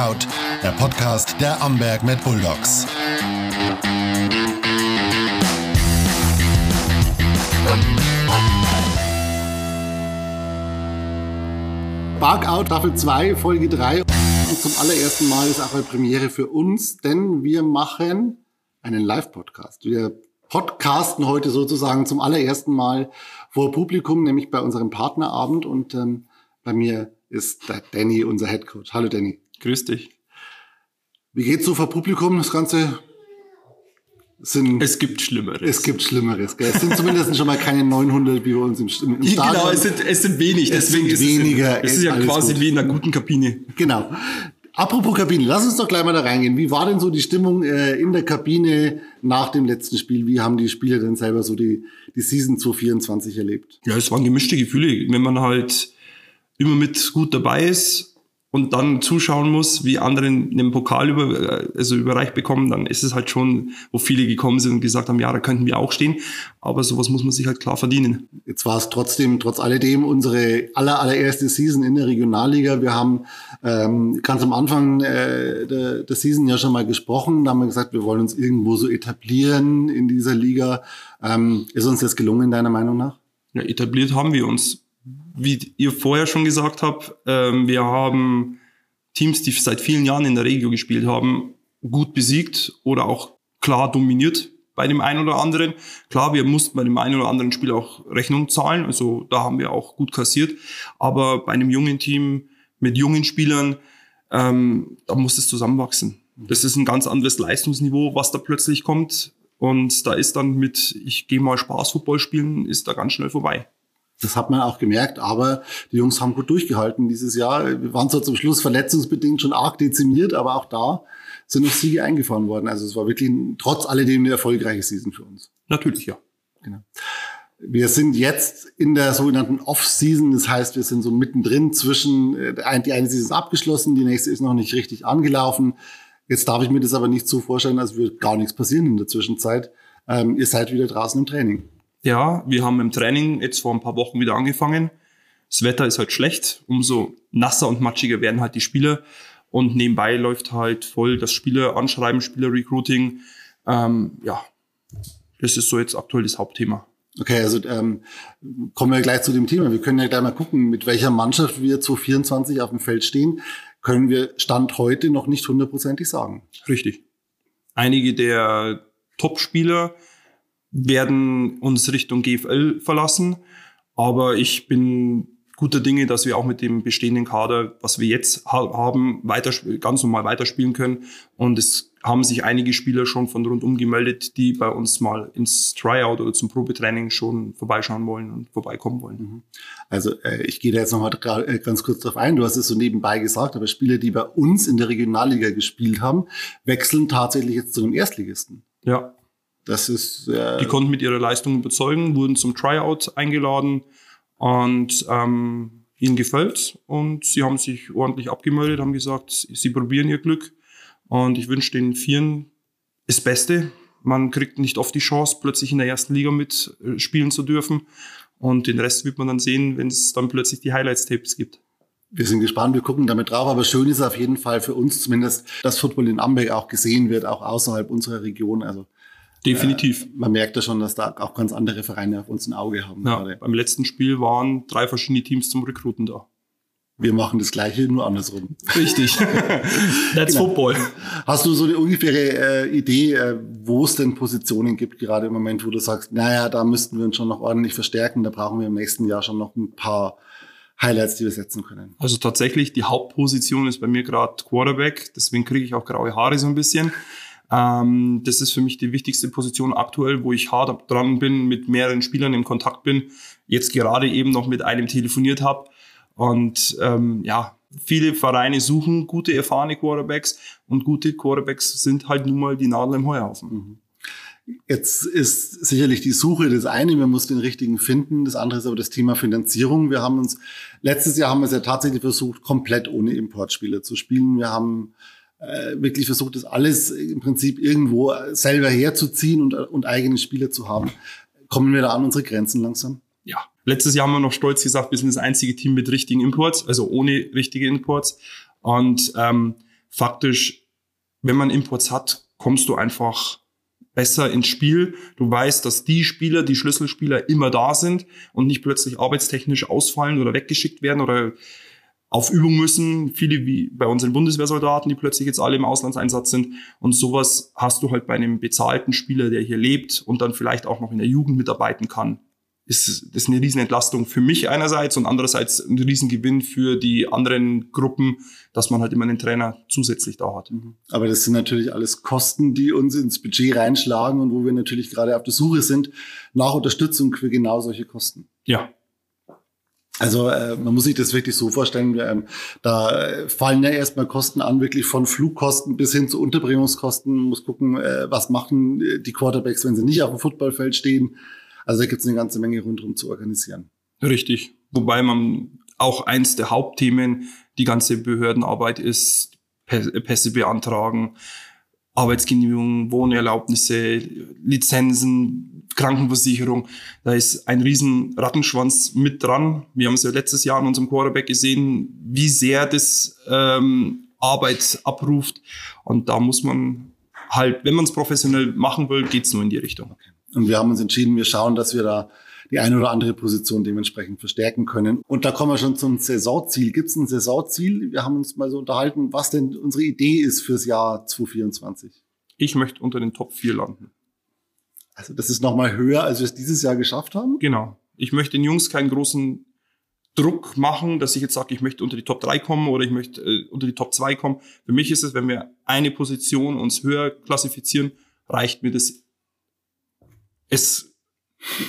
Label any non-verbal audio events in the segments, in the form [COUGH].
Bugout, der Podcast der Amberg mit Bulldogs. Bugout Staffel 2, Folge 3. Und zum allerersten Mal ist auch eine Premiere für uns, denn wir machen einen Live-Podcast. Wir podcasten heute sozusagen zum allerersten Mal vor Publikum, nämlich bei unserem Partnerabend. Und ähm, bei mir ist der Danny, unser Headcoach. Hallo Danny. Grüß dich. Wie geht's so vor Publikum? Das Ganze sind. Es gibt Schlimmeres. Es gibt Schlimmeres. Gell? Es sind zumindest schon mal keine 900 wie bei uns im, im, im Stadion. Genau, es sind, es sind wenig. Es deswegen sind weniger. Es ist, es ist ja quasi gut. wie in einer guten Kabine. Genau. Apropos Kabine, lass uns doch gleich mal da reingehen. Wie war denn so die Stimmung äh, in der Kabine nach dem letzten Spiel? Wie haben die Spieler denn selber so die, die Season 2024 erlebt? Ja, es waren gemischte Gefühle. Wenn man halt immer mit gut dabei ist und dann zuschauen muss, wie andere einen Pokal über, also überreicht bekommen, dann ist es halt schon, wo viele gekommen sind und gesagt haben, ja, da könnten wir auch stehen. Aber sowas muss man sich halt klar verdienen. Jetzt war es trotzdem, trotz alledem, unsere aller, allererste Season in der Regionalliga. Wir haben ähm, ganz am Anfang äh, der, der Season ja schon mal gesprochen. Da haben wir gesagt, wir wollen uns irgendwo so etablieren in dieser Liga. Ähm, ist uns das gelungen, deiner Meinung nach? Ja, etabliert haben wir uns wie ihr vorher schon gesagt habt, ähm, wir haben Teams, die seit vielen Jahren in der Regio gespielt haben, gut besiegt oder auch klar dominiert bei dem einen oder anderen. Klar, wir mussten bei dem einen oder anderen Spiel auch Rechnung zahlen, also da haben wir auch gut kassiert. Aber bei einem jungen Team mit jungen Spielern, ähm, da muss es zusammenwachsen. Das ist ein ganz anderes Leistungsniveau, was da plötzlich kommt. Und da ist dann mit, ich gehe mal Spaßfußball spielen, ist da ganz schnell vorbei. Das hat man auch gemerkt, aber die Jungs haben gut durchgehalten dieses Jahr. Wir waren zwar zum Schluss verletzungsbedingt schon arg dezimiert, aber auch da sind noch Siege eingefahren worden. Also es war wirklich trotz alledem eine erfolgreiche Season für uns. Natürlich, ja. Genau. Wir sind jetzt in der sogenannten Off-Season, das heißt, wir sind so mittendrin zwischen, äh, die eine Season ist abgeschlossen, die nächste ist noch nicht richtig angelaufen. Jetzt darf ich mir das aber nicht so vorstellen, als würde gar nichts passieren in der Zwischenzeit. Ähm, ihr seid wieder draußen im Training. Ja, wir haben im Training jetzt vor ein paar Wochen wieder angefangen. Das Wetter ist halt schlecht, umso nasser und matschiger werden halt die Spieler. Und nebenbei läuft halt voll das Spieler anschreiben, Spieler Recruiting. Ähm, ja, das ist so jetzt aktuell das Hauptthema. Okay, also ähm, kommen wir gleich zu dem Thema. Wir können ja gleich mal gucken, mit welcher Mannschaft wir 2024 auf dem Feld stehen. Können wir Stand heute noch nicht hundertprozentig sagen. Richtig. Einige der Top-Spieler werden uns Richtung GFL verlassen. Aber ich bin guter Dinge, dass wir auch mit dem bestehenden Kader, was wir jetzt haben, weiter, ganz normal weiterspielen können. Und es haben sich einige Spieler schon von rundum gemeldet, die bei uns mal ins Tryout oder zum Probetraining schon vorbeischauen wollen und vorbeikommen wollen. Mhm. Also äh, ich gehe da jetzt nochmal äh, ganz kurz drauf ein. Du hast es so nebenbei gesagt, aber Spieler, die bei uns in der Regionalliga gespielt haben, wechseln tatsächlich jetzt zu einem Erstligisten. Ja, das ist. Äh die konnten mit ihrer Leistung überzeugen, wurden zum Tryout eingeladen und ähm, ihnen gefällt und sie haben sich ordentlich abgemeldet, haben gesagt, sie probieren ihr Glück und ich wünsche den Vieren das Beste. Man kriegt nicht oft die Chance, plötzlich in der ersten Liga mitspielen äh, zu dürfen und den Rest wird man dann sehen, wenn es dann plötzlich die Highlights-Tapes gibt. Wir sind gespannt, wir gucken damit drauf. Aber schön ist auf jeden Fall für uns zumindest, dass Football in Amberg auch gesehen wird, auch außerhalb unserer Region. Also Definitiv. Äh, man merkt ja schon, dass da auch ganz andere Vereine auf uns ein Auge haben. Ja, gerade. beim letzten Spiel waren drei verschiedene Teams zum Rekruten da. Wir machen das Gleiche, nur andersrum. Richtig. [LAUGHS] That's genau. Football. Hast du so eine ungefähre äh, Idee, äh, wo es denn Positionen gibt, gerade im Moment, wo du sagst, naja, da müssten wir uns schon noch ordentlich verstärken, da brauchen wir im nächsten Jahr schon noch ein paar Highlights, die wir setzen können? Also tatsächlich, die Hauptposition ist bei mir gerade Quarterback, deswegen kriege ich auch graue Haare so ein bisschen. Ähm, das ist für mich die wichtigste Position aktuell, wo ich hart dran bin, mit mehreren Spielern in Kontakt bin. Jetzt gerade eben noch mit einem telefoniert habe. Und ähm, ja, viele Vereine suchen gute, erfahrene Quarterbacks und gute Quarterbacks sind halt nun mal die Nadel im Heuhaufen. Mhm. Jetzt ist sicherlich die Suche das eine, man muss den richtigen finden. Das andere ist aber das Thema Finanzierung. Wir haben uns, letztes Jahr haben wir es ja tatsächlich versucht, komplett ohne Importspieler zu spielen. Wir haben äh, wirklich versucht, das alles im Prinzip irgendwo selber herzuziehen und, und eigene Spieler zu haben. Kommen wir da an unsere Grenzen langsam? Ja. Letztes Jahr haben wir noch stolz gesagt, wir sind das einzige Team mit richtigen Imports, also ohne richtige Imports. Und ähm, faktisch, wenn man Imports hat, kommst du einfach besser ins Spiel. Du weißt, dass die Spieler, die Schlüsselspieler immer da sind und nicht plötzlich arbeitstechnisch ausfallen oder weggeschickt werden oder auf Übung müssen. Viele wie bei unseren Bundeswehrsoldaten, die plötzlich jetzt alle im Auslandseinsatz sind. Und sowas hast du halt bei einem bezahlten Spieler, der hier lebt und dann vielleicht auch noch in der Jugend mitarbeiten kann ist das eine Riesenentlastung für mich einerseits und andererseits ein Riesengewinn für die anderen Gruppen, dass man halt immer einen Trainer zusätzlich da hat. Mhm. Aber das sind natürlich alles Kosten, die uns ins Budget reinschlagen und wo wir natürlich gerade auf der Suche sind nach Unterstützung für genau solche Kosten. Ja. Also äh, man muss sich das wirklich so vorstellen, ähm, da fallen ja erstmal Kosten an, wirklich von Flugkosten bis hin zu Unterbringungskosten. Man muss gucken, äh, was machen die Quarterbacks, wenn sie nicht auf dem Footballfeld stehen also da gibt es eine ganze Menge rundherum zu organisieren. Richtig. Wobei man auch eins der Hauptthemen die ganze Behördenarbeit ist, Pässe beantragen, Arbeitsgenehmigungen, Wohnerlaubnisse, Lizenzen, Krankenversicherung. Da ist ein riesen Rattenschwanz mit dran. Wir haben es ja letztes Jahr in unserem Quarterback gesehen, wie sehr das ähm, Arbeit abruft. Und da muss man halt, wenn man es professionell machen will, geht's nur in die Richtung. Und wir haben uns entschieden, wir schauen, dass wir da die eine oder andere Position dementsprechend verstärken können. Und da kommen wir schon zum Saisonziel. Gibt es ein Saisonziel? Wir haben uns mal so unterhalten, was denn unsere Idee ist fürs Jahr 2024. Ich möchte unter den Top 4 landen. Also das ist nochmal höher, als wir es dieses Jahr geschafft haben? Genau. Ich möchte den Jungs keinen großen Druck machen, dass ich jetzt sage, ich möchte unter die Top 3 kommen oder ich möchte äh, unter die Top 2 kommen. Für mich ist es, wenn wir eine Position uns höher klassifizieren, reicht mir das es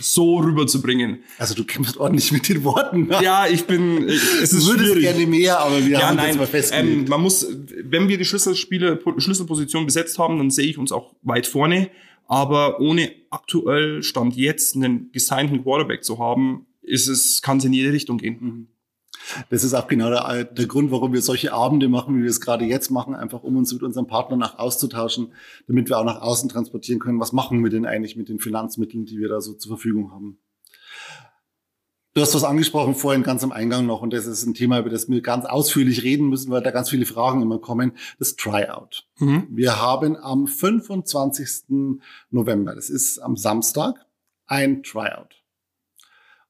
so rüberzubringen. Also du kämpfst ordentlich mit den Worten. Ne? Ja, ich bin. Es ist würdest gerne mehr, aber wir ja, haben nein, jetzt mal festgelegt. Ähm, man muss, wenn wir die Schlüsselspiele, Schlüsselposition besetzt haben, dann sehe ich uns auch weit vorne. Aber ohne aktuell Stand jetzt einen gesignten Quarterback zu haben, ist es, kann es in jede Richtung gehen. Mhm. Das ist auch genau der, der, Grund, warum wir solche Abende machen, wie wir es gerade jetzt machen, einfach um uns mit unseren Partnern auch auszutauschen, damit wir auch nach außen transportieren können, was machen wir denn eigentlich mit den Finanzmitteln, die wir da so zur Verfügung haben. Du hast was angesprochen vorhin ganz am Eingang noch und das ist ein Thema, über das wir ganz ausführlich reden müssen, weil da ganz viele Fragen immer kommen. Das Tryout. Mhm. Wir haben am 25. November, das ist am Samstag, ein Tryout.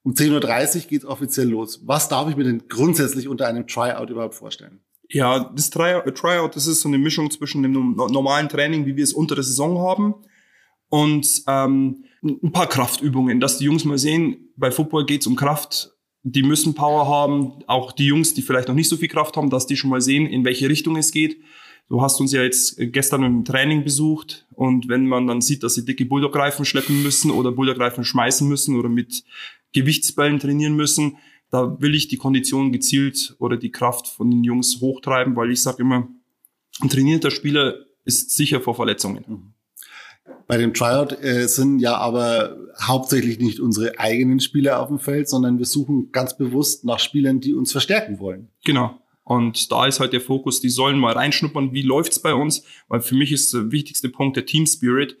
Um 10.30 Uhr geht es offiziell los. Was darf ich mir denn grundsätzlich unter einem Tryout überhaupt vorstellen? Ja, das Tryout, das ist so eine Mischung zwischen dem normalen Training, wie wir es unter der Saison haben, und ähm, ein paar Kraftübungen, dass die Jungs mal sehen, bei Football geht es um Kraft. Die müssen Power haben, auch die Jungs, die vielleicht noch nicht so viel Kraft haben, dass die schon mal sehen, in welche Richtung es geht. Du hast uns ja jetzt gestern im Training besucht und wenn man dann sieht, dass sie dicke Bulldog-Reifen schleppen müssen oder Bulldog-Reifen schmeißen müssen oder mit Gewichtsballen trainieren müssen. Da will ich die Kondition gezielt oder die Kraft von den Jungs hochtreiben, weil ich sage immer, ein trainierter Spieler ist sicher vor Verletzungen. Mhm. Bei dem Tryout äh, sind ja aber hauptsächlich nicht unsere eigenen Spieler auf dem Feld, sondern wir suchen ganz bewusst nach Spielern, die uns verstärken wollen. Genau. Und da ist halt der Fokus, die sollen mal reinschnuppern, wie läuft's bei uns? Weil für mich ist der wichtigste Punkt der Team Spirit.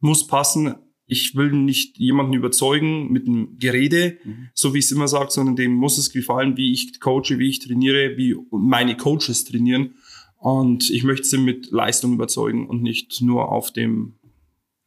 Muss passen ich will nicht jemanden überzeugen mit einem Gerede, mhm. so wie ich es immer sage, sondern dem muss es gefallen, wie ich coache, wie ich trainiere, wie meine Coaches trainieren. Und ich möchte sie mit Leistung überzeugen und nicht nur auf dem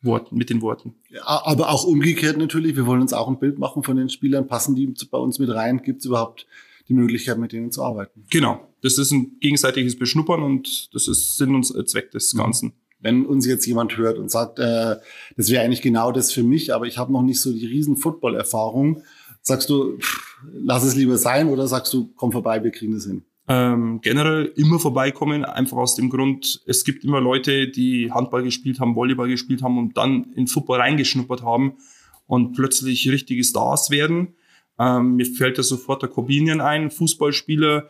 Wort, mit den Worten. Ja, aber auch umgekehrt natürlich. Wir wollen uns auch ein Bild machen von den Spielern. Passen die bei uns mit rein? Gibt es überhaupt die Möglichkeit, mit denen zu arbeiten? Genau. Das ist ein gegenseitiges Beschnuppern und das ist Sinn und Zweck des mhm. Ganzen. Mhm. Wenn uns jetzt jemand hört und sagt, äh, das wäre eigentlich genau das für mich, aber ich habe noch nicht so die riesen Football-Erfahrung, sagst du, pff, lass es lieber sein oder sagst du, komm vorbei, wir kriegen das hin? Ähm, generell immer vorbeikommen, einfach aus dem Grund, es gibt immer Leute, die Handball gespielt haben, Volleyball gespielt haben und dann in Football reingeschnuppert haben und plötzlich richtige Stars werden. Ähm, mir fällt da sofort der Corbinian ein, Fußballspieler,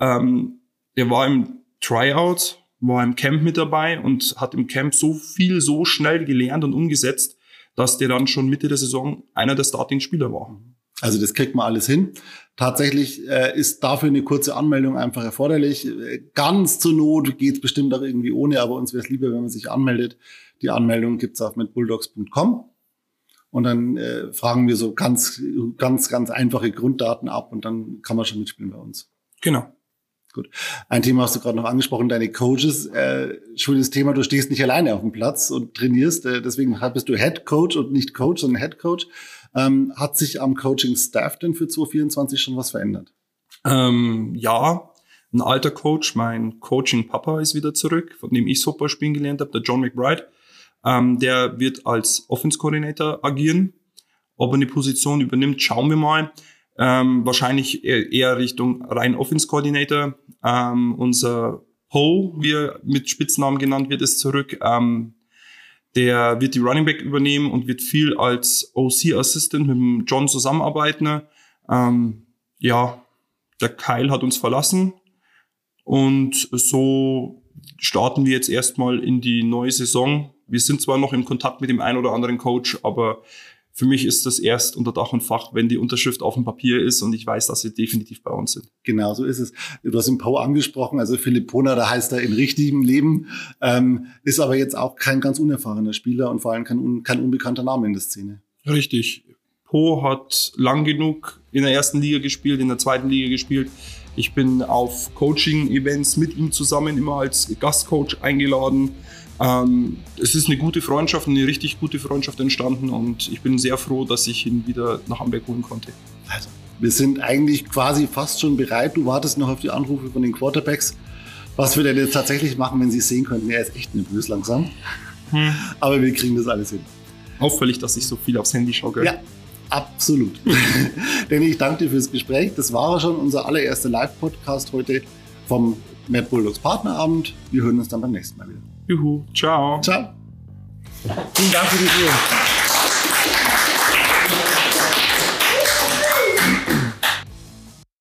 ähm, der war im Tryout war im Camp mit dabei und hat im Camp so viel, so schnell gelernt und umgesetzt, dass der dann schon Mitte der Saison einer der Starting-Spieler war. Also das kriegt man alles hin. Tatsächlich äh, ist dafür eine kurze Anmeldung einfach erforderlich. Ganz zur Not geht es bestimmt auch irgendwie ohne, aber uns wäre es lieber, wenn man sich anmeldet. Die Anmeldung gibt's auf mitbulldogs.com. Und dann äh, fragen wir so ganz, ganz, ganz einfache Grunddaten ab und dann kann man schon mitspielen bei uns. Genau. Gut. Ein Thema hast du gerade noch angesprochen, deine Coaches. Äh, schönes Thema, du stehst nicht alleine auf dem Platz und trainierst. Äh, deswegen bist du Head Coach und nicht Coach, sondern Head Coach. Ähm, hat sich am Coaching-Staff denn für 2024 schon was verändert? Ähm, ja, ein alter Coach, mein Coaching-Papa ist wieder zurück, von dem ich Super spielen gelernt habe, der John McBride. Ähm, der wird als Offense-Coordinator agieren. Ob er eine Position übernimmt, schauen wir mal. Ähm, wahrscheinlich eher Richtung rein Offense-Coordinator. Ähm, unser Poe, wie er mit Spitznamen genannt wird, ist zurück. Ähm, der wird die Running Back übernehmen und wird viel als OC-Assistant mit dem John zusammenarbeiten. Ähm, ja, der Kyle hat uns verlassen und so starten wir jetzt erstmal in die neue Saison. Wir sind zwar noch im Kontakt mit dem einen oder anderen Coach, aber für mich ist das erst unter Dach und Fach, wenn die Unterschrift auf dem Papier ist und ich weiß, dass sie definitiv bei uns sind. Genau, so ist es. Du hast den Pau angesprochen, also Philipp Pona, da heißt er in richtigem Leben, ähm, ist aber jetzt auch kein ganz unerfahrener Spieler und vor allem kein, kein unbekannter Name in der Szene. Richtig. Po hat lang genug in der ersten Liga gespielt, in der zweiten Liga gespielt. Ich bin auf Coaching-Events mit ihm zusammen immer als Gastcoach eingeladen. Ähm, es ist eine gute Freundschaft, eine richtig gute Freundschaft entstanden und ich bin sehr froh, dass ich ihn wieder nach Amberg holen konnte. Also, wir sind eigentlich quasi fast schon bereit. Du wartest noch auf die Anrufe von den Quarterbacks. Was wir denn jetzt tatsächlich machen, wenn sie es sehen könnten? Er ist echt nervös langsam. Hm. Aber wir kriegen das alles hin. Auffällig, dass ich so viel aufs Handy schaue. Gell? Ja, absolut. [LAUGHS] Denn ich danke dir fürs Gespräch. Das war schon unser allererster Live-Podcast heute vom Mad Bulldogs Partnerabend. Wir hören uns dann beim nächsten Mal wieder. Juhu, ciao. Ciao. Vielen Dank für die Tour.